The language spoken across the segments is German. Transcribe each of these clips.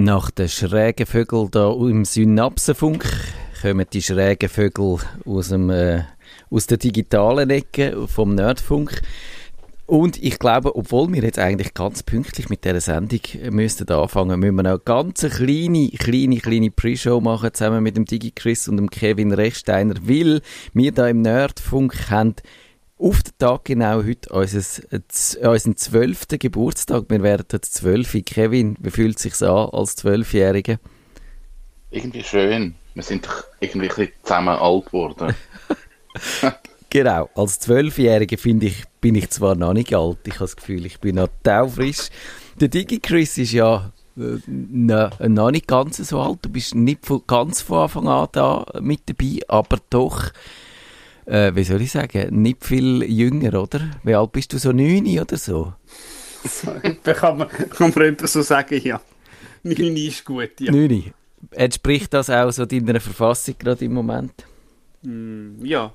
Nach den schrägen Vögeln da im Synapsenfunk kommen die schrägen Vögel aus, dem, äh, aus der digitalen Ecke vom Nerdfunk. Und ich glaube, obwohl wir jetzt eigentlich ganz pünktlich mit dieser Sendung müssten anfangen, müssen wir noch eine ganz kleine, kleine, kleine Pre-Show machen, zusammen mit dem Digi Chris und dem Kevin Rechsteiner, weil wir da im Nerdfunk haben auf den Tag genau heute unseres, unseren zwölften Geburtstag. Wir werden jetzt zwölf. Kevin, wie fühlt es sich an als Zwölfjährige? Irgendwie schön. Wir sind doch irgendwie ein bisschen zusammen alt geworden. genau, als Zwölfjährige finde ich, bin ich zwar noch nicht alt. Ich habe das Gefühl, ich bin noch taufrisch. Der Digi Chris ist ja äh, noch nicht ganz so alt. Du bist nicht von, ganz von Anfang an da mit dabei, aber doch äh, wie soll ich sagen, nicht viel jünger, oder? Wie alt bist du, so neun oder so? kann, man, kann man so sagen, ja. Neun ist gut, ja. Neun. Entspricht das auch so deiner Verfassung gerade im Moment? Mm, ja,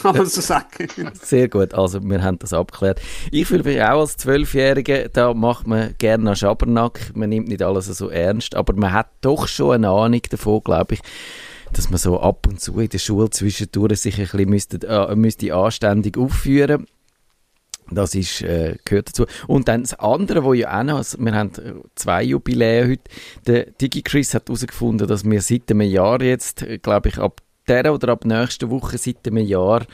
kann man so sagen. Sehr gut, also wir haben das abgeklärt. Ich fühle mich auch als Zwölfjähriger, da macht man gerne einen Schabernack, man nimmt nicht alles so ernst, aber man hat doch schon eine Ahnung davon, glaube ich, dass man so ab und zu in der Schule zwischendurch sich ein bisschen müsste, äh, müsste anständig aufführen das ist, äh, gehört dazu. Und dann das andere, wo ja auch noch, also wir haben zwei Jubiläen heute. Der DigiChris hat herausgefunden, dass wir seit einem Jahr jetzt, äh, glaube ich, ab der oder ab nächster Woche seit einem Jahr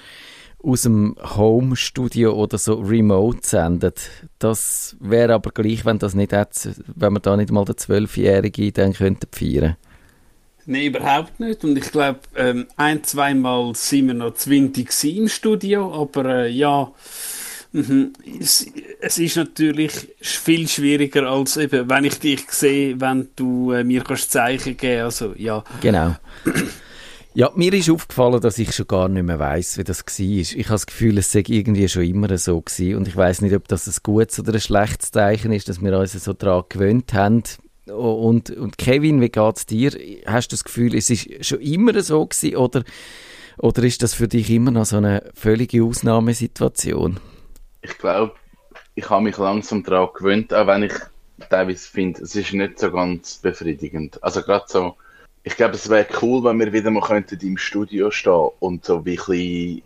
aus dem Home-Studio oder so remote sendet. Das wäre aber gleich, wenn das nicht hat, wenn wir da nicht mal den Zwölfjährigen dann könnten feiern. Nein, überhaupt nicht. Und ich glaube, ähm, ein, zweimal sind wir noch zwintig im Studio, aber äh, ja, mhm, es, es, ist natürlich viel schwieriger als eben, wenn ich dich sehe, wenn du äh, mir kannst Zeichen geben Also, ja. Genau. Ja, mir ist aufgefallen, dass ich schon gar nicht mehr weiß, wie das war. Ich habe das Gefühl, es sei irgendwie schon immer so gewesen. Und ich weiß nicht, ob das ein gutes oder ein schlechtes Zeichen ist, dass wir uns so daran gewöhnt haben, und, und Kevin, wie geht es dir? Hast du das Gefühl, es ist schon immer so gewesen oder, oder ist das für dich immer noch so eine völlige Ausnahmesituation? Ich glaube, ich habe mich langsam daran gewöhnt, auch wenn ich teilweise finde, es ist nicht so ganz befriedigend. Also gerade so, ich glaube, es wäre cool, wenn wir wieder mal könnten im Studio stehen und so wie ein bisschen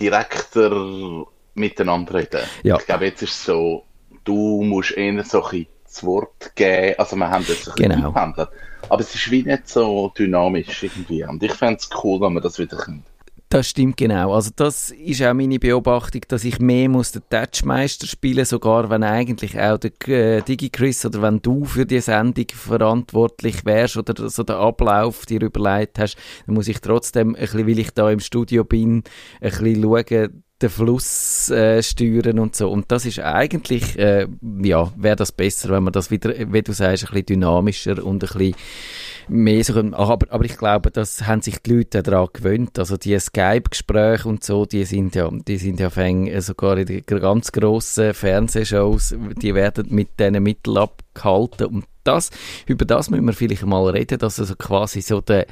direkter miteinander reden. Ja. Ich glaube, jetzt ist es so, du musst eher so ein bisschen das Wort geben. Also wir haben das ein genau. gehandelt. Aber es ist wie nicht so dynamisch irgendwie. Und ich fände es cool, wenn man das wieder könnte. Das stimmt genau. Also das ist auch meine Beobachtung, dass ich mehr muss den Touchmeister spielen, sogar wenn eigentlich auch der äh, DigiChris oder wenn du für die Sendung verantwortlich wärst oder so den Ablauf dir überlegt hast, dann muss ich trotzdem, ein bisschen, weil ich da im Studio bin, ein bisschen schauen, den Fluss äh, steuern und so. Und das ist eigentlich, äh, ja, wäre das besser, wenn man das wieder, wie du sagst, ein bisschen dynamischer und ein bisschen mehr so, aber, aber ich glaube, das haben sich die Leute daran gewöhnt. Also die Skype-Gespräche und so, die sind ja, die sind ja fäng, äh, sogar in ganz grossen Fernsehshows, die werden mit diesen Mitteln abgehalten und das, über das müssen wir vielleicht mal reden, dass also quasi so der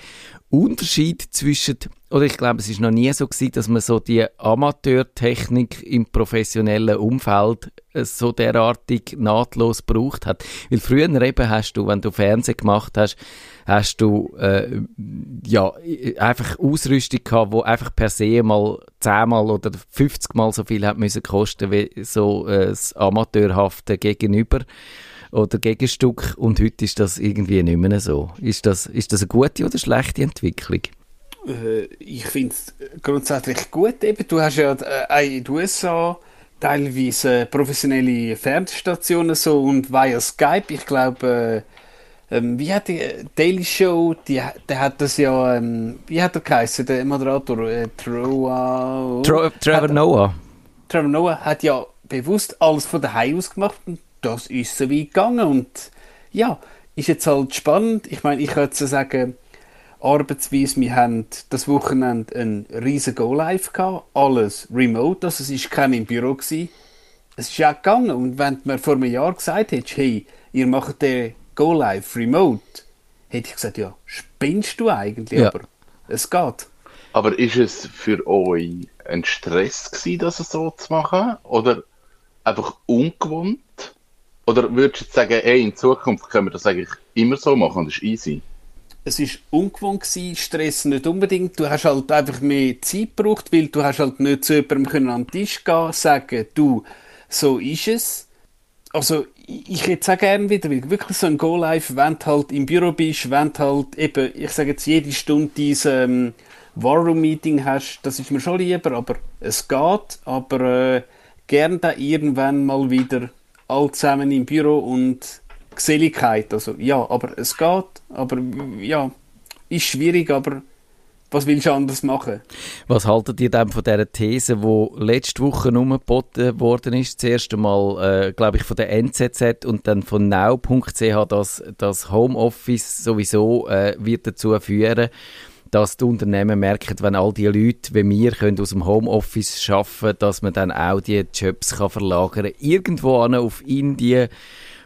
Unterschied zwischen, oder ich glaube, es ist noch nie so gewesen, dass man so die Amateurtechnik im professionellen Umfeld äh, so derartig nahtlos gebraucht hat. Weil früher eben hast du, wenn du Fernsehen gemacht hast, hast du äh, ja einfach Ausrüstung gehabt, wo einfach per se mal zehnmal oder 50 mal so viel hat müssen kosten wie so äh, das amateurhafte Gegenüber oder Gegenstück und heute ist das irgendwie nicht mehr so. Ist das, ist das eine gute oder schlechte Entwicklung? Äh, ich finde es grundsätzlich gut. Eben, du hast ja äh, in den USA teilweise professionelle Fernsehstationen so und via Skype. Ich glaube, äh, ähm, wie hat die Daily Show, die, der hat das ja, ähm, wie hat er geheißen, der Moderator? Äh, Troa, Tro Trevor Noah. Trevor Noah hat ja bewusst alles von daheim aus gemacht und das ist so weit gegangen und ja, ist jetzt halt spannend. Ich meine, ich könnte so sagen, arbeitsweise, wir haben das Wochenende ein riesen Go-Live gehabt, alles remote, also es war kein im Büro. Gewesen. Es ist auch gegangen und wenn du mir vor einem Jahr gesagt hättest, hey, ihr macht den Go-Live remote, hätte ich gesagt, ja, spinnst du eigentlich, ja. aber es geht. Aber ist es für euch ein Stress gewesen, das so zu machen oder einfach ungewohnt? Oder würdest du sagen, ey, in Zukunft können wir das eigentlich immer so machen, das ist easy. Es war ungewohnt gewesen, Stress nicht unbedingt. Du hast halt einfach mehr Zeit gebraucht, weil du hast halt nicht zu jemandem können an den Tisch gehen sagen, du, so ist es. Also, ich hätte auch gerne wieder, weil wirklich so ein Go-Live, wenn du halt im Büro bist, wenn du halt eben, ich sage jetzt jede Stunde dieses ähm, War Room Meeting hast, das ist mir schon lieber, aber es geht, aber äh, gern da irgendwann mal wieder all zusammen im Büro und Geselligkeit. Also ja, aber es geht, aber ja, ist schwierig, aber was willst du anders machen? Was haltet ihr denn von dieser These, die letzte Woche umgeboten worden ist? Das erste äh, glaube ich, von der NZZ und dann von now.ch, dass das Homeoffice sowieso äh, wird dazu führen dass die Unternehmen merken, wenn all die Leute wie wir können aus dem Homeoffice arbeiten dass man dann auch die Jobs kann verlagern kann. Irgendwo auf Indien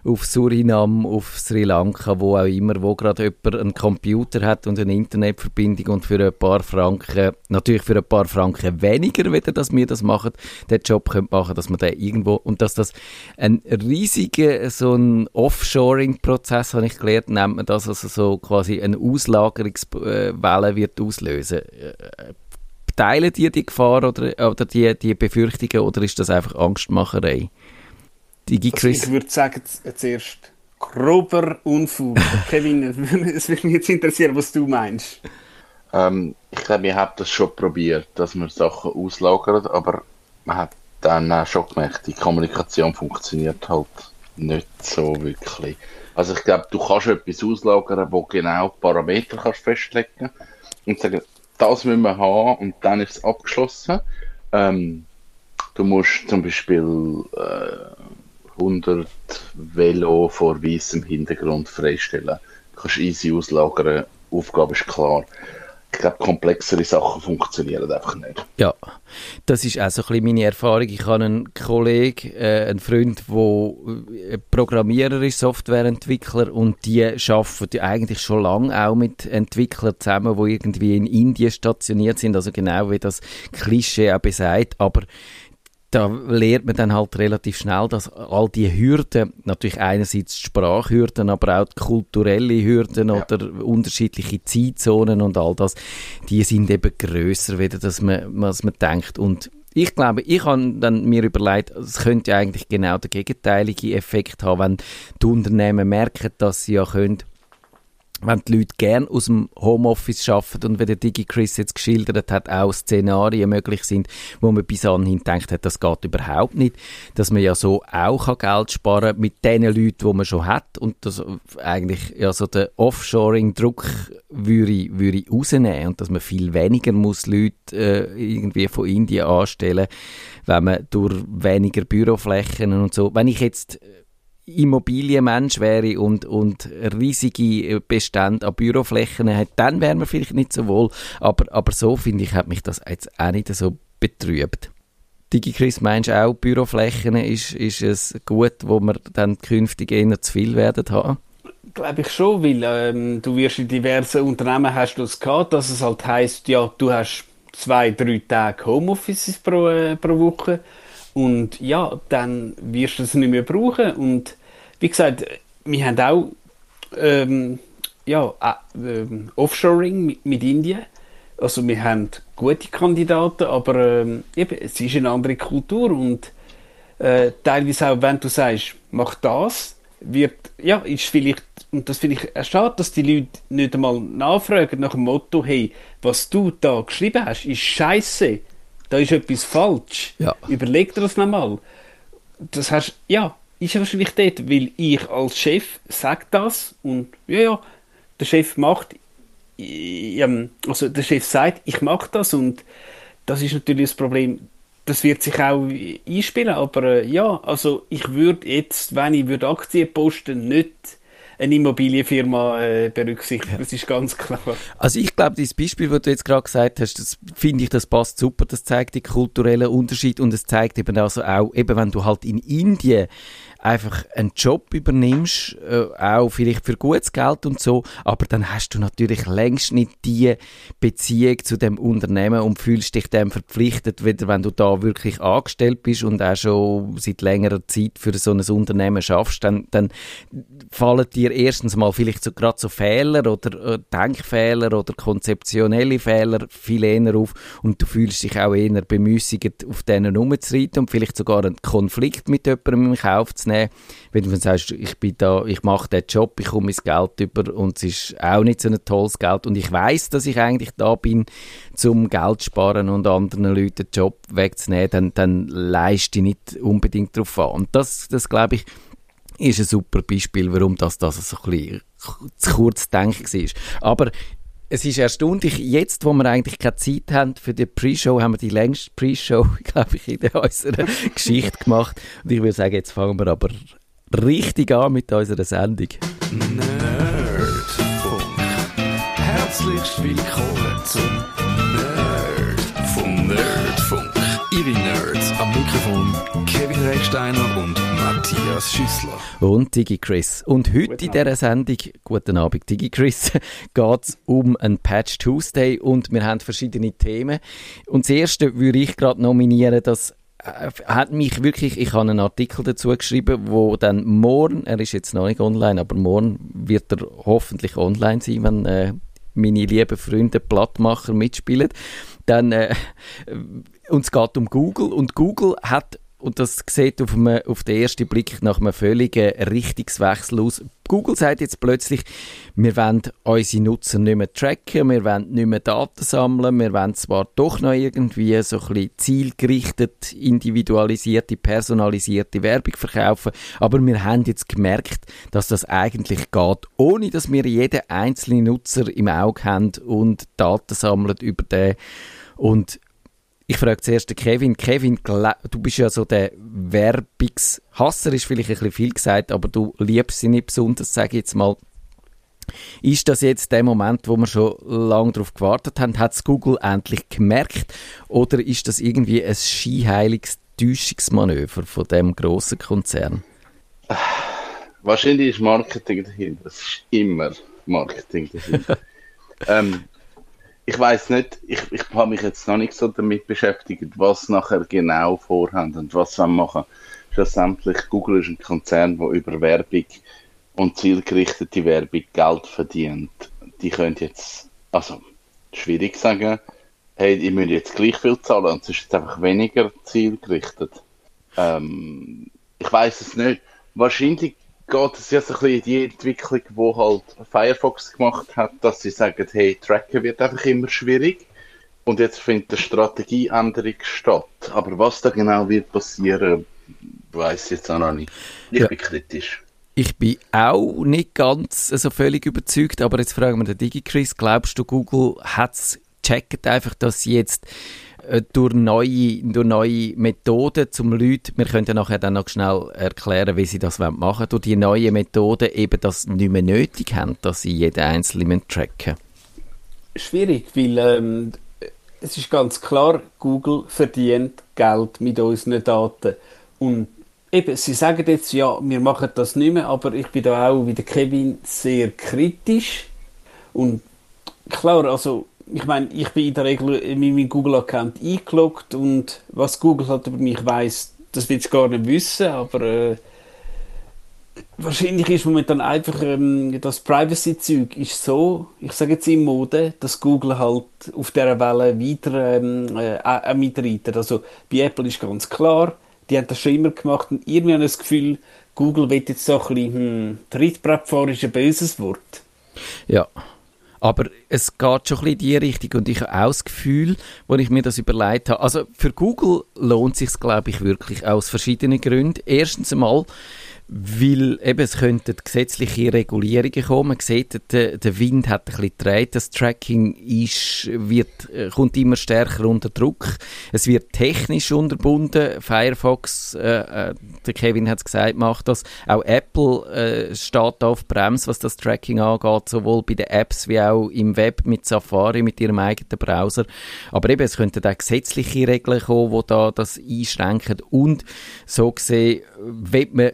auf Surinam, auf Sri Lanka, wo auch immer, wo gerade jemand einen Computer hat und eine Internetverbindung und für ein paar Franken, natürlich für ein paar Franken weniger, wieder, dass wir das machen, den Job können machen, dass man den irgendwo, und dass das ein riesiger, so ein Offshoring-Prozess, habe ich gelernt, nennt man das, also so quasi eine Auslagerungswelle wird auslösen. Teilen die die Gefahr oder, oder die, die Befürchtungen oder ist das einfach Angstmacherei? DigiChris? Also ich würde sagen, zuerst grober Unfug. Kevin, es würde mich jetzt interessieren, was du meinst. Ähm, ich glaube, wir haben das schon probiert, dass man Sachen auslagert, aber man hat dann auch schon gemerkt, die Kommunikation funktioniert halt nicht so wirklich. Also ich glaube, du kannst etwas auslagern, wo genau Parameter kannst festlegen und sagen, das müssen wir haben und dann ist es abgeschlossen. Ähm, du musst zum Beispiel äh, 100 Velo vor weißem Hintergrund freistellen. Du kannst easy auslagern, Aufgabe ist klar. Ich glaube, komplexere Sachen funktionieren einfach nicht. Ja, das ist auch so ein bisschen meine Erfahrung. Ich habe einen Kollegen, äh, einen Freund, der äh, Programmierer ist, Softwareentwickler und die arbeiten eigentlich schon lange auch mit Entwicklern zusammen, die irgendwie in Indien stationiert sind, also genau wie das Klischee auch besagt, aber da lernt man dann halt relativ schnell, dass all die Hürden, natürlich einerseits Sprachhürden, aber auch kulturelle Hürden ja. oder unterschiedliche Zeitzonen und all das, die sind eben grösser, wieder, dass man, was man denkt. Und ich glaube, ich habe dann mir überlegt, es könnte ja eigentlich genau der gegenteilige Effekt haben, wenn die Unternehmen merken, dass sie ja können wenn die Leute gerne aus dem Homeoffice arbeiten und wie der Digi Chris jetzt geschildert hat, auch Szenarien möglich sind, wo man bis anhin denkt hat, das geht überhaupt nicht, dass man ja so auch Geld sparen kann mit den Leuten, die man schon hat und das eigentlich ja so der Offshoring-Druck würde, würde rausnehmen und dass man viel weniger muss Leute äh, irgendwie von Indien anstellen, wenn man durch weniger Büroflächen und so, wenn ich jetzt Immobilienmensch wäre und, und riesige Bestände an Büroflächen hat, dann wäre man vielleicht nicht so wohl. Aber, aber so, finde ich, hat mich das jetzt auch nicht so betrübt. DigiChris, meinst du auch, Büroflächen ist, ist es gut, wo wir dann künftig eher zu viel werden haben? Glaube ich schon, weil ähm, du wirst in diversen Unternehmen hast du es gehabt, dass es halt heisst, ja, du hast zwei, drei Tage Homeoffice pro, äh, pro Woche und ja, dann wirst du es nicht mehr brauchen und wie gesagt, wir haben auch ähm, ja, äh, Offshoring mit, mit, Indien. Also wir haben gute Kandidaten, aber ähm, eben, es ist eine andere Kultur und äh, teilweise auch, wenn du sagst, mach das, wird, ja, ist vielleicht, und das finde ich schade, dass die Leute nicht einmal nachfragen nach dem Motto, hey, was du da geschrieben hast, ist scheiße, da ist etwas falsch. Ja. Überleg dir das nochmal. Das hast, ja, ist er wahrscheinlich dort, weil ich als Chef sage das und ja, ja, der Chef macht, ähm, also der Chef sagt, ich mache das und das ist natürlich das Problem. Das wird sich auch einspielen, aber äh, ja, also ich würde jetzt, wenn ich würde Aktien posten, nicht eine Immobilienfirma äh, berücksichtigen. Ja. Das ist ganz klar. Also ich glaube, das Beispiel, das du jetzt gerade gesagt hast, das finde ich, das passt super. Das zeigt den kulturellen Unterschied und es zeigt eben also auch, eben wenn du halt in Indien einfach einen Job übernimmst, äh, auch vielleicht für gutes Geld und so, aber dann hast du natürlich längst nicht die Beziehung zu dem Unternehmen und fühlst dich dem verpflichtet, wieder wenn du da wirklich angestellt bist und auch schon seit längerer Zeit für so ein Unternehmen schaffst, dann, dann fallen dir erstens mal vielleicht so gerade so Fehler oder äh, Denkfehler oder konzeptionelle Fehler viel eher auf und du fühlst dich auch eher bemüßigt, auf denen rumzureiten und vielleicht sogar einen Konflikt mit jemandem in Kauf zu nehmen, wenn du sagst, ich bin da, ich mache den Job, ich komme mein Geld über und es ist auch nicht so ein tolles Geld und ich weiß, dass ich eigentlich da bin, zum Geld sparen und anderen Leuten den Job wegzunehmen, dann, dann leiste ich nicht unbedingt darauf an. Und das, das glaube ich, ist ein super Beispiel, warum das, das so ein bisschen zu kurz denken war. Aber es ist erstaunlich, jetzt, wo wir eigentlich keine Zeit haben für die Pre-Show, haben wir die längste Pre-Show, glaube ich, in unserer Geschichte gemacht. Und ich würde sagen, jetzt fangen wir aber richtig an mit unserer Sendung. Nerdfunk. Herzlich willkommen zum Nerd vom Nerdfunk. Ihre Nerds am Mikrofon Kevin Recksteiner und Matthias Schüssler. Und Digi Chris. Und heute in dieser Sendung, guten Abend Digi Chris, geht es um einen Patch Tuesday und wir haben verschiedene Themen. Und das erste würde ich gerade nominieren, das äh, hat mich wirklich, ich habe einen Artikel dazu geschrieben, wo dann morgen, er ist jetzt noch nicht online, aber morgen wird er hoffentlich online sein, wenn äh, meine lieben Freunde Plattmacher mitspielen. Dann, äh, und es geht um Google und Google hat und das sieht auf, einem, auf den ersten Blick nach einem völligen Richtungswechsel aus. Google sagt jetzt plötzlich, wir wollen unsere Nutzer nicht mehr tracken, wir wollen nicht mehr Daten sammeln, wir wollen zwar doch noch irgendwie so ein bisschen zielgerichtet, individualisierte, personalisierte Werbung verkaufen, aber wir haben jetzt gemerkt, dass das eigentlich geht, ohne dass wir jeden einzelnen Nutzer im Auge haben und Daten sammeln über den und ich frage zuerst Kevin. Kevin, du bist ja so der Werbungshasser, ist vielleicht ein bisschen viel gesagt, aber du liebst sie nicht besonders, sage ich jetzt mal. Ist das jetzt der Moment, wo wir schon lange darauf gewartet haben? Hat es Google endlich gemerkt? Oder ist das irgendwie ein skiheiliges Täuschungsmanöver von dem grossen Konzern? Wahrscheinlich ist Marketing dahinter. Das ist immer Marketing dahinter. ähm, ich weiß nicht, ich, ich habe mich jetzt noch nicht so damit beschäftigt, was nachher genau vorhaben und was wir machen. Schlussendlich, Google ist ein Konzern, der über Werbung und zielgerichtete Werbung Geld verdient. Die können jetzt, also schwierig sagen, hey, ihr müsst jetzt gleich viel zahlen und es ist jetzt einfach weniger zielgerichtet. Ähm, ich weiß es nicht. Wahrscheinlich geht es jetzt ein bisschen in die Entwicklung, die halt Firefox gemacht hat, dass sie sagen, hey, Tracken wird einfach immer schwierig. Und jetzt findet eine Strategieänderung statt. Aber was da genau wird passieren, weiß ich jetzt auch noch nicht. Ich ja. bin kritisch. Ich bin auch nicht ganz so völlig überzeugt, aber jetzt fragen wir den DigiChris, glaubst du, Google hat es checkt einfach, dass sie jetzt äh, durch neue, durch neue Methoden zum Leuten, wir können nachher dann noch schnell erklären, wie sie das machen. Wollen, durch die neuen Methoden eben das nicht mehr nötig haben, dass sie jeden Einzelnen tracken. Schwierig, weil ähm, es ist ganz klar, Google verdient Geld mit unseren Daten. Und eben, sie sagen jetzt, ja, wir machen das nicht mehr, aber ich bin da auch wie der Kevin sehr kritisch. Und klar, also ich meine, ich bin in der Regel in meinem Google-Account eingeloggt und was Google halt über mich weiß, das will ich gar nicht wissen, aber äh, wahrscheinlich ist momentan einfach ähm, das Privacy-Zeug so, ich sage jetzt in Mode, dass Google halt auf dieser Welle weiter ähm, äh, äh, mitreitet. Also bei Apple ist ganz klar, die haben das schon immer gemacht und irgendwie habe ich das Gefühl, Google wird jetzt so ein bisschen, hm, Trittbrettfahren ist ein böses Wort. Ja, aber es geht schon ein bisschen in die Richtung und ich habe auch das Gefühl, als ich mir das überlegt habe, also für Google lohnt sich, glaube ich, wirklich aus verschiedenen Gründen. Erstens einmal, weil eben es könnten gesetzliche Regulierungen kommen. Man sieht, der, der Wind hat ein bisschen gedreht, das Tracking ist, wird, äh, kommt immer stärker unter Druck. Es wird technisch unterbunden. Firefox, äh, äh, der Kevin hat es gesagt, macht das. Auch Apple äh, steht auf Brems, was das Tracking angeht, sowohl bei den Apps wie auch im Web mit Safari, mit ihrem eigenen Browser. Aber eben, es könnten auch gesetzliche Regeln kommen, die da das einschränken. Und so gesehen, wenn man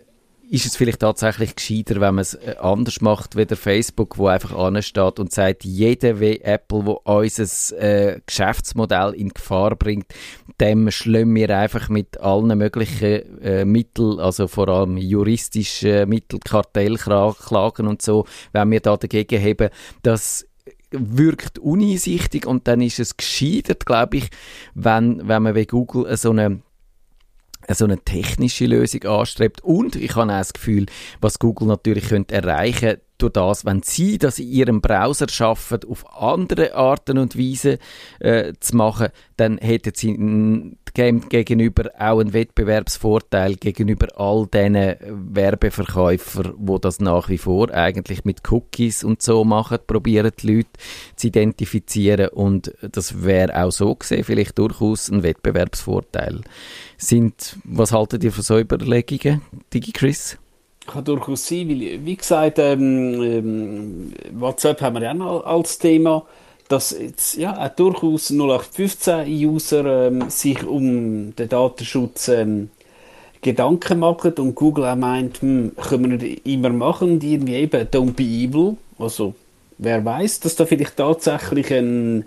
ist es vielleicht tatsächlich gescheiter, wenn man es äh, anders macht, wie der Facebook, wo einfach ansteht und sagt, jeder wie Apple, wo unser äh, Geschäftsmodell in Gefahr bringt, dem schlimmen wir einfach mit allen möglichen äh, Mitteln, also vor allem juristische Mittel, Kartellklagen und so, wenn wir da dagegen haben, das wirkt uneinsichtig und dann ist es gescheitert, glaube ich, wenn, wenn man wie Google so eine so eine technische Lösung anstrebt. Und ich habe auch das Gefühl, was Google natürlich könnte erreichen durch das, wenn sie das in ihrem Browser schaffen, auf andere Arten und Weise äh, zu machen, dann hätten sie gegenüber auch einen Wettbewerbsvorteil gegenüber all diesen Werbeverkäufern, wo das nach wie vor eigentlich mit Cookies und so machen, probieren die Leute zu identifizieren und das wäre auch so gesehen vielleicht durchaus ein Wettbewerbsvorteil. Sind, was haltet ihr von so Überlegungen, DigiChris? Kann durchaus sein, weil, wie gesagt, ähm, ähm, WhatsApp haben wir ja noch als Thema, dass jetzt, ja, auch durchaus 0815-User ähm, sich um den Datenschutz ähm, Gedanken machen und Google auch meint, hm, können wir nicht immer machen und irgendwie eben don't be evil. Also, wer weiß, dass da vielleicht tatsächlich ein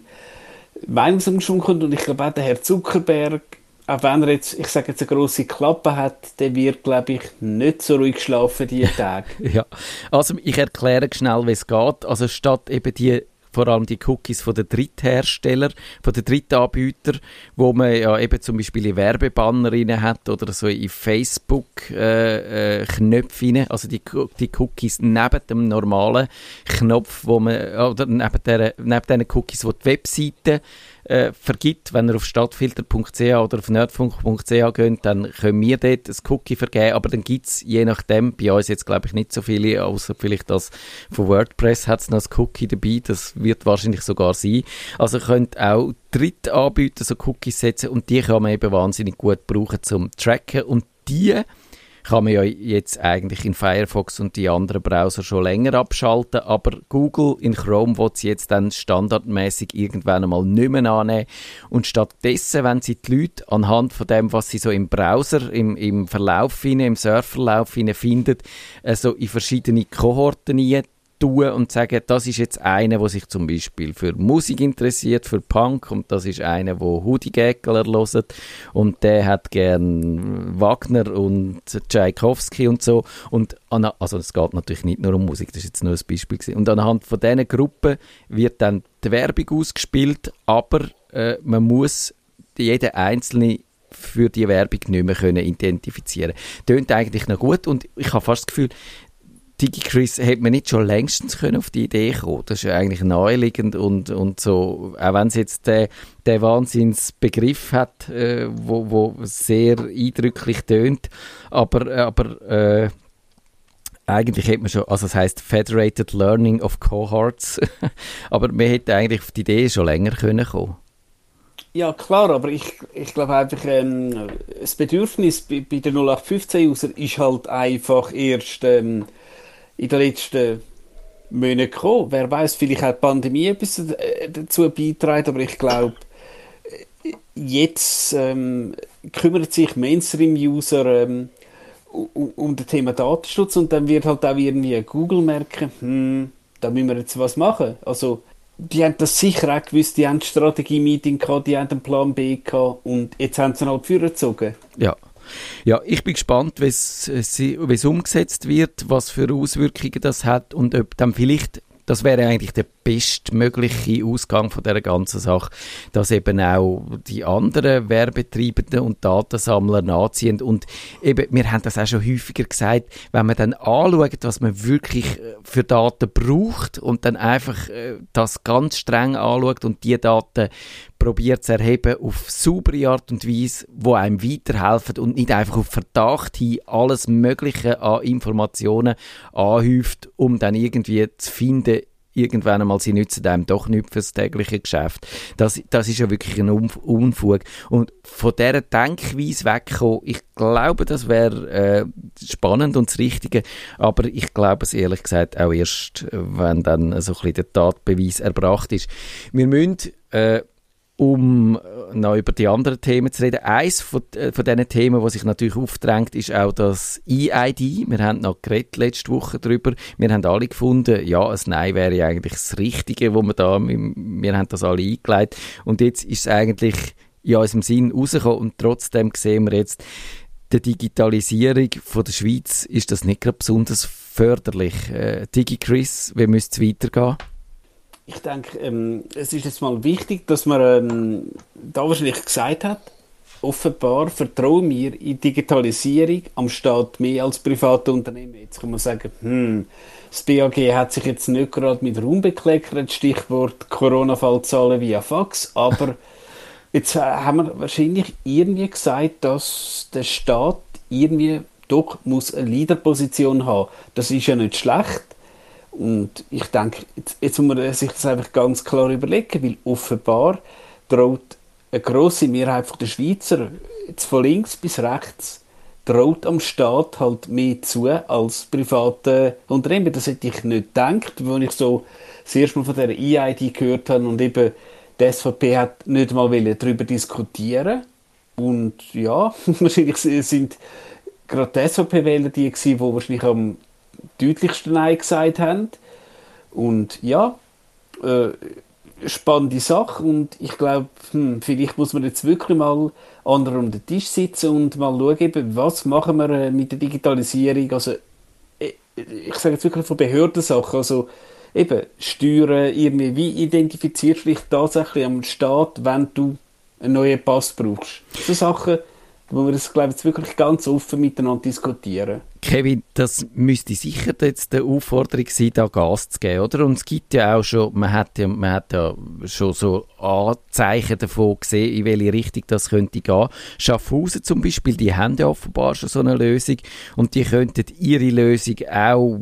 Meinungsumschwung kommt und ich glaube auch der Herr Zuckerberg auch wenn er jetzt, ich sage jetzt, eine grosse Klappe hat, der wird, glaube ich, nicht so ruhig schlafen diese Tage. ja, also ich erkläre schnell, wie es geht. Also statt eben die vor allem die Cookies von den Dritthersteller, von den Drittanbieter, wo man ja eben zum Beispiel in Werbebanner rein hat oder so in Facebook-Knöpfe äh, äh, also die, die Cookies neben dem normalen Knopf, wo man, oder neben, der, neben den Cookies, wo die Webseite äh, vergibt, wenn ihr auf stadtfilter.ch oder auf nerdfunk.ch geht, dann können wir dort ein Cookie vergeben, aber dann gibt es je nachdem, bei uns jetzt glaube ich nicht so viele, außer vielleicht das von WordPress hat es noch ein Cookie dabei, das wird wahrscheinlich sogar sein. Also könnt auch Drittanbieter so Cookies setzen und die kann man eben wahnsinnig gut brauchen zum Tracken und die kann man ja jetzt eigentlich in Firefox und die anderen Browser schon länger abschalten, aber Google in Chrome wird sie jetzt dann standardmäßig irgendwann einmal nicht mehr annehmen. Und stattdessen, wenn sie die Leute anhand von dem, was sie so im Browser, im, im Verlauf, im Surfverlauf finden, also in verschiedene Kohorten tun und sagen, das ist jetzt einer, der sich zum Beispiel für Musik interessiert, für Punk und das ist einer, der Hoodie Gäckler hört und der hat gern Wagner und Tchaikovsky und so und also es geht natürlich nicht nur um Musik, das ist jetzt nur ein Beispiel gewesen. und anhand von diesen Gruppen wird dann die Werbung ausgespielt, aber äh, man muss jeden einzelne für die Werbung nicht mehr können identifizieren. Tönt eigentlich noch gut und ich habe fast das Gefühl, DigiChris hätte man nicht schon längstens können auf die Idee kommen? Das ist ja eigentlich naheliegend und, und so, auch wenn es jetzt der, der Wahnsinnsbegriff hat, äh, wo, wo sehr eindrücklich tönt, aber, aber äh, eigentlich hätte man schon, also es heißt Federated Learning of Cohorts, aber man hätte eigentlich auf die Idee schon länger können kommen. Ja, klar, aber ich, ich glaube einfach, ähm, das Bedürfnis bei, bei der 0815-User ist halt einfach erst ähm, in den letzten Monaten gekommen. Wer weiß, vielleicht hat die Pandemie etwas dazu beitragen, aber ich glaube, jetzt ähm, kümmert sich Mainstream-User ähm, um, um das Thema Datenschutz und dann wird halt auch irgendwie Google merken, hm, da müssen wir jetzt was machen. Also, die haben das sicher auch gewusst, die haben Strategie-Meeting gehabt, die haben einen Plan B gehabt und jetzt haben sie ihn halt vorgezogen. Ja, ja, ich bin gespannt, wie es umgesetzt wird, was für Auswirkungen das hat und ob dann vielleicht das wäre eigentlich der bestmögliche Ausgang von der ganzen Sache, dass eben auch die anderen Werbetreibenden und Datensammler nachziehen. Und eben, wir haben das auch schon häufiger gesagt, wenn man dann anschaut, was man wirklich äh, für Daten braucht und dann einfach äh, das ganz streng anschaut und die Daten probiert zu erheben auf saubere Art und Weise, wo einem weiterhelfen und nicht einfach auf Verdacht hin alles Mögliche an Informationen anhäuft, um dann irgendwie zu finden, irgendwann einmal, sie nützen einem doch nicht fürs tägliche Geschäft. Das, das ist ja wirklich ein Unfug. Und von dieser Denkweise wegkommen, ich glaube, das wäre äh, spannend und das Richtige, aber ich glaube es ehrlich gesagt auch erst, wenn dann so ein bisschen der Tatbeweis erbracht ist. Wir müssen äh, um noch über die anderen Themen zu reden. Eins von, äh, von diesen Themen, was sich natürlich aufdrängt, ist auch das EID. Wir haben noch geredet letzte Woche darüber. Wir haben alle gefunden, ja, ein Nein wäre eigentlich das Richtige, wo wir da, wir haben das alle eingeleitet. Und jetzt ist es eigentlich in unserem Sinn rausgekommen und trotzdem sehen wir jetzt, der Digitalisierung von der Schweiz ist das nicht gerade besonders förderlich. Äh, DigiChris, wie müsste es weitergehen? Ich denke, ähm, es ist jetzt mal wichtig, dass man ähm, da wahrscheinlich gesagt hat, offenbar vertrauen wir in Digitalisierung am Staat mehr als private Unternehmen. Jetzt kann man sagen, hm, das BAG hat sich jetzt nicht gerade mit Raum bekleckert, Stichwort Corona-Fallzahlen via Fax, aber jetzt äh, haben wir wahrscheinlich irgendwie gesagt, dass der Staat irgendwie doch muss eine Leaderposition haben. Das ist ja nicht schlecht, und ich denke, jetzt, jetzt muss man sich das einfach ganz klar überlegen, weil offenbar droht eine grosse Mehrheit der Schweizer, jetzt von links bis rechts, droht am Staat halt mehr zu als private Unternehmen. Das hätte ich nicht gedacht, als ich so das erste Mal von der EID gehört habe und eben die SVP hat nicht mal darüber diskutieren und ja, wahrscheinlich sind gerade die SVP-Wähler die die wahrscheinlich am deutlichsten Nein gesagt haben. Und ja, äh, spannende Sache und ich glaube, hm, vielleicht muss man jetzt wirklich mal andere um den Tisch sitzen und mal schauen, was machen wir äh, mit der Digitalisierung, also äh, ich sage jetzt wirklich von Behördensachen, also eben Steuern, irgendwie, wie identifizierst du dich tatsächlich am Staat, wenn du einen neuen Pass brauchst? So Sachen, wo wir das, glaube ich, jetzt wirklich ganz offen miteinander diskutieren. Kevin, das müsste sicher jetzt die Aufforderung sein, da Gas zu geben, oder? Und es gibt ja auch schon, man hat ja, man hat ja schon so Anzeichen davon gesehen, in welche Richtung das könnte gehen. Schaffhausen zum Beispiel, die haben ja offenbar schon so eine Lösung und die könnten ihre Lösung auch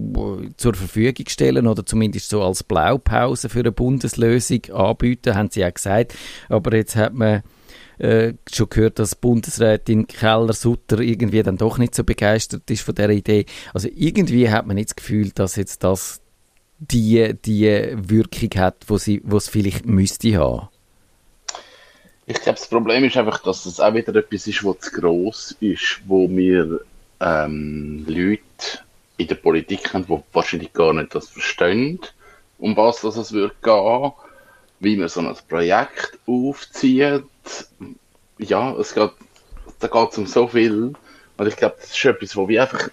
zur Verfügung stellen oder zumindest so als Blaupause für eine Bundeslösung anbieten, haben sie ja gesagt. Aber jetzt hat man äh, schon gehört, dass Bundesrätin Keller-Sutter irgendwie dann doch nicht so begeistert ist von der Idee. Also irgendwie hat man nicht das Gefühl, dass jetzt das die, die Wirkung hat, wo, sie, wo es vielleicht müsste haben. Ich glaube, das Problem ist einfach, dass es auch wieder etwas ist, was zu gross ist, wo wir ähm, Leute in der Politik haben, die wahrscheinlich gar nicht das verstehen, um was das es wird gehen, wie man so ein Projekt aufzieht, ja, es geht, da geht es um so viel. Und ich glaube, das ist etwas, wo wir einfach,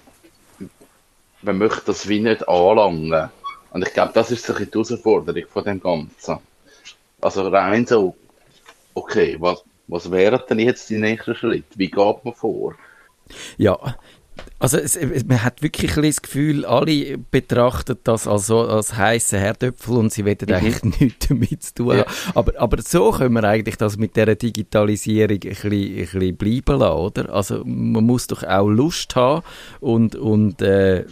man möchte das wie nicht anlangen. Und ich glaube, das ist so die Herausforderung von dem Ganzen. Also rein so, okay, was, was wären denn jetzt die nächsten Schritte? Wie geht man vor? Ja, also es, man hat wirklich ein das Gefühl, alle betrachten das als, als heißen Herdöpfel und sie wollen mhm. eigentlich nichts damit zu tun ja. Aber, aber so können wir eigentlich das mit der Digitalisierung ein bisschen, ein bisschen bleiben lassen, oder? Also man muss doch auch Lust haben und, und äh,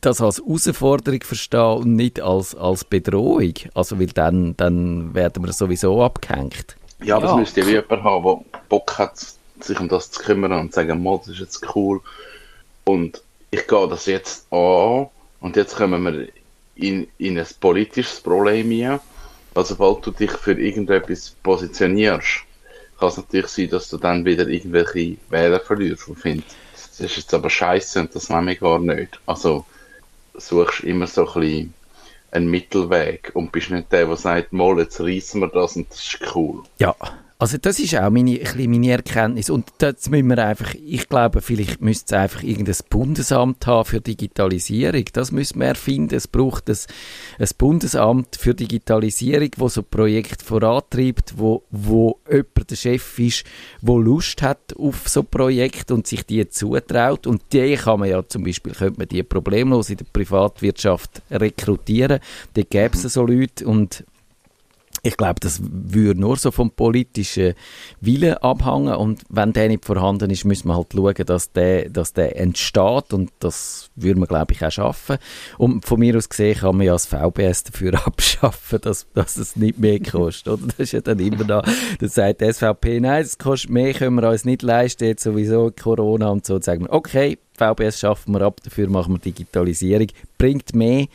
das als Herausforderung verstehen und nicht als, als Bedrohung. Also weil dann, dann werden wir sowieso abgehängt. Ja, aber ja. es müsste ja jemand haben, der Bock hat, sich um das zu kümmern und zu sagen, das ist jetzt cool und ich gehe das jetzt an und jetzt kommen wir in, in ein politisches Problem hier. Also, sobald du dich für irgendetwas positionierst, kann es natürlich sein, dass du dann wieder irgendwelche Wähler verlierst und findest, das ist jetzt aber scheiße und das machen wir gar nicht. Also, suchst immer so ein bisschen einen Mittelweg und bist nicht der, der sagt, mal, jetzt reissen wir das und das ist cool. Ja, also das ist auch meine, ein meine Erkenntnis. Und das müssen wir einfach, ich glaube, vielleicht müsste es einfach irgendein Bundesamt haben für Digitalisierung, das müssen wir erfinden, es braucht ein, ein Bundesamt für Digitalisierung, wo so Projekt vorantreibt, wo, wo jemand der Chef ist, wo Lust hat auf so Projekt und sich die zutraut. Und die kann man ja zum Beispiel, könnte man die problemlos in der Privatwirtschaft rekrutieren, da gäbe es so Leute und ich glaube, das würde nur so vom politischen Willen abhängen und wenn der nicht vorhanden ist, müssen wir halt schauen, dass der, dass der entsteht und das würde man, glaube ich, auch schaffen. Und von mir aus gesehen kann man ja das VBS dafür abschaffen, dass, dass es nicht mehr kostet, oder? Das ist ja dann immer da, das sagt die SVP, nein, es kostet mehr, können wir uns nicht leisten, jetzt sowieso Corona und so, und sagen wir, okay, VBS schaffen wir ab, dafür machen wir Digitalisierung, bringt mehr,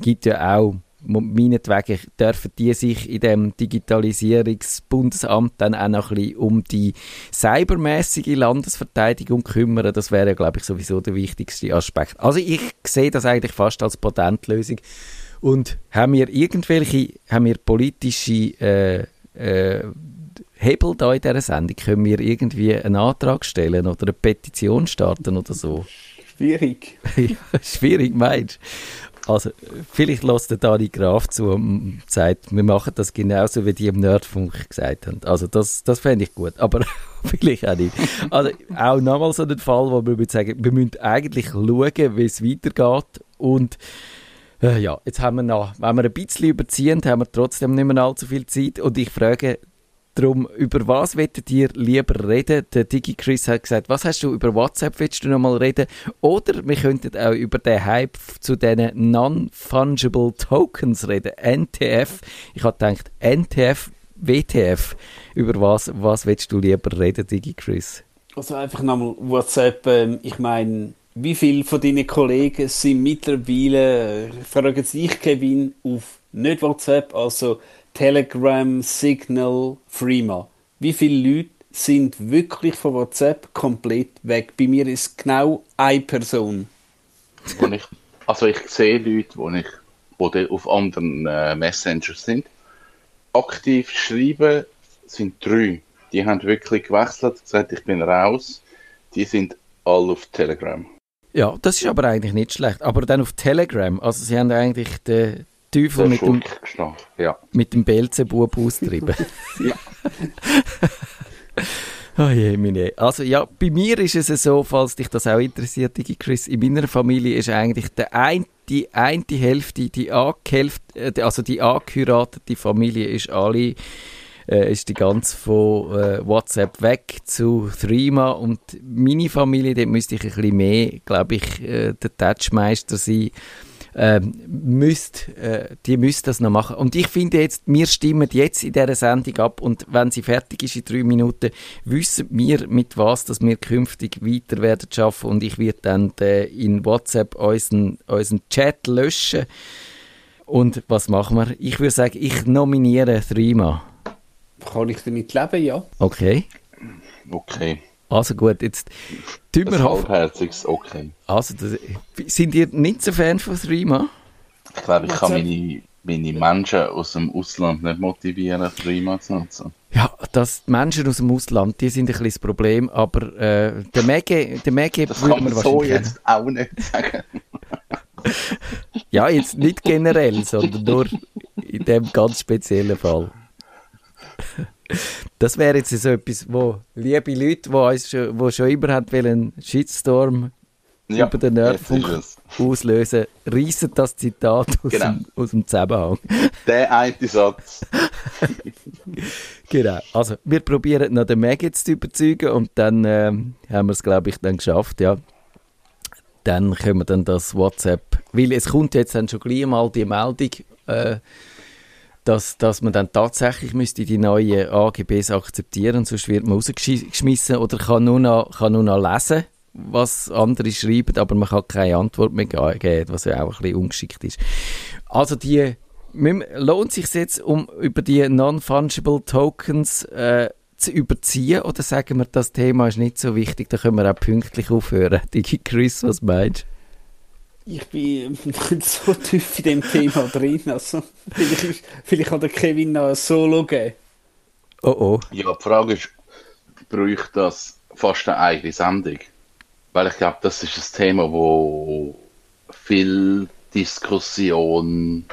gibt ja auch meinetwegen dürfen die sich in dem Digitalisierungsbundesamt dann auch noch ein bisschen um die cybermäßige Landesverteidigung kümmern. Das wäre, glaube ich, sowieso der wichtigste Aspekt. Also ich sehe das eigentlich fast als Patentlösung. Und haben wir irgendwelche, haben wir politische äh, äh, Hebel da in dieser Sendung? Können wir irgendwie einen Antrag stellen oder eine Petition starten oder so? Schwierig. ja, schwierig, meinst du? Also, vielleicht lässt der Dani Graf zu und sagt, wir machen das genauso, wie die im Nerdfunk gesagt haben. Also, das, das fände ich gut, aber vielleicht auch nicht. Also, auch nochmal so ein Fall, wo wir sagen, wir müssen eigentlich schauen, wie es weitergeht und äh, ja, jetzt haben wir noch, wenn wir ein bisschen überziehen, haben wir trotzdem nicht mehr allzu viel Zeit und ich frage darum, über was wettet ihr lieber reden? Der DigiChris hat gesagt, was hast du über WhatsApp, willst du noch mal reden? Oder wir könnten auch über den Hype zu diesen Non-Fungible Tokens reden, NTF. Ich habe gedacht, NTF, WTF. Über was, was willst du lieber reden, DigiChris? Also einfach nochmal WhatsApp, ähm, ich meine, wie viele von deinen Kollegen sind mittlerweile, äh, fragen sich Kevin, auf nicht WhatsApp, also Telegram, Signal, Freema. Wie viele Leute sind wirklich von WhatsApp komplett weg? Bei mir ist genau eine Person. Wo ich, also ich sehe Leute, wo ich, die auf anderen äh, Messengers sind. Aktiv schreiben sind drei. Die haben wirklich gewechselt, gesagt, ich bin raus. Die sind alle auf Telegram. Ja, das ist aber eigentlich nicht schlecht. Aber dann auf Telegram, also sie haben eigentlich den Teufel mit dem, ja. mit dem Belzebub austrieben. ja. Oh je, meine. Also ja, bei mir ist es so, falls dich das auch interessiert, Chris, in meiner Familie ist eigentlich der ein, die eine Hälfte, die Angehälfte, äh, also die angeheiratete Familie ist alle äh, ist die ganz von äh, WhatsApp weg zu Threema und meine Familie, dort müsste ich ein bisschen mehr, glaube ich, äh, der Touchmeister sein ähm, müsst, äh, die müsst das noch machen. Und ich finde jetzt, wir stimmen jetzt in dieser Sendung ab und wenn sie fertig ist in drei Minuten, wissen wir mit was, dass wir künftig weiter werden schaffen und ich werde dann äh, in WhatsApp unseren, unseren Chat löschen. Und was machen wir? Ich würde sagen, ich nominiere Threema. Kann ich damit leben, ja. Okay. Okay. Also gut, jetzt tun wir halbherziges Okay. Also, das, sind ihr nicht so Fan von Threema? Ich glaube, ich kann meine, meine Menschen aus dem Ausland nicht motivieren, Threema zu nutzen. Ja, das, die Menschen aus dem Ausland, die sind ein bisschen das Problem, aber äh, der Mege, der Mege das kann man so jetzt auch nicht sagen. ja, jetzt nicht generell, sondern nur in dem ganz speziellen Fall. Das wäre jetzt so etwas, wo liebe Leute, die uns schon, wo schon immer haben einen Shitstorm ja, über den Nerdfunk auslösen, reissen das Zitat aus, genau. dem, aus dem Zusammenhang. Der eine Satz. genau. Also, wir probieren noch den Meg zu überzeugen und dann äh, haben wir es, glaube ich, dann geschafft, ja. Dann können wir dann das WhatsApp, weil es kommt jetzt dann schon gleich mal die Meldung, äh, dass, dass man dann tatsächlich müsste die neuen AGBs akzeptieren, sonst wird man rausgeschmissen oder kann nur noch, kann nur noch lesen, was andere schreiben, aber man kann keine Antwort mehr geben, was ja auch ein bisschen ungeschickt ist. Also die lohnt sich jetzt, um über die Non-Fungible Tokens äh, zu überziehen oder sagen wir, das Thema ist nicht so wichtig, da können wir auch pünktlich aufhören. Digi Chris, was meinst? Ich bin so tief in dem Thema drin. Also, vielleicht, vielleicht kann der Kevin noch ein Solo geben. Oh oh. Ja, die Frage ist, bräuchte das fast eine eigene Sendung? Weil ich glaube, das ist ein Thema, wo viel Diskussion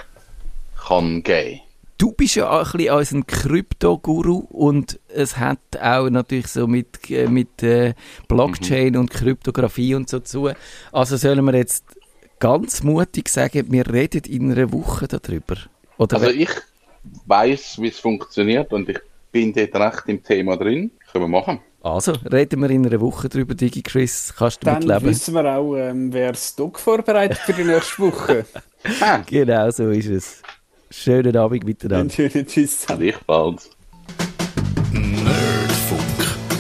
kann geben. Du bist ja auch ein bisschen als Krypto-Guru und es hat auch natürlich so mit, äh, mit äh, Blockchain mhm. und Kryptographie und so zu. Also sollen wir jetzt ganz mutig sagen, wir reden in einer Woche darüber? Oder also ich weiß, wie es funktioniert und ich bin dort recht im Thema drin. Können wir machen. Also, reden wir in einer Woche darüber, Digi Chris. Kannst du Dann mitleben? Dann wissen wir auch, ähm, wer das Doc vorbereitet für die nächste Woche. ah. Genau, so ist es. Schönen Abend miteinander. Schönen Tschüss. Gleichfalls.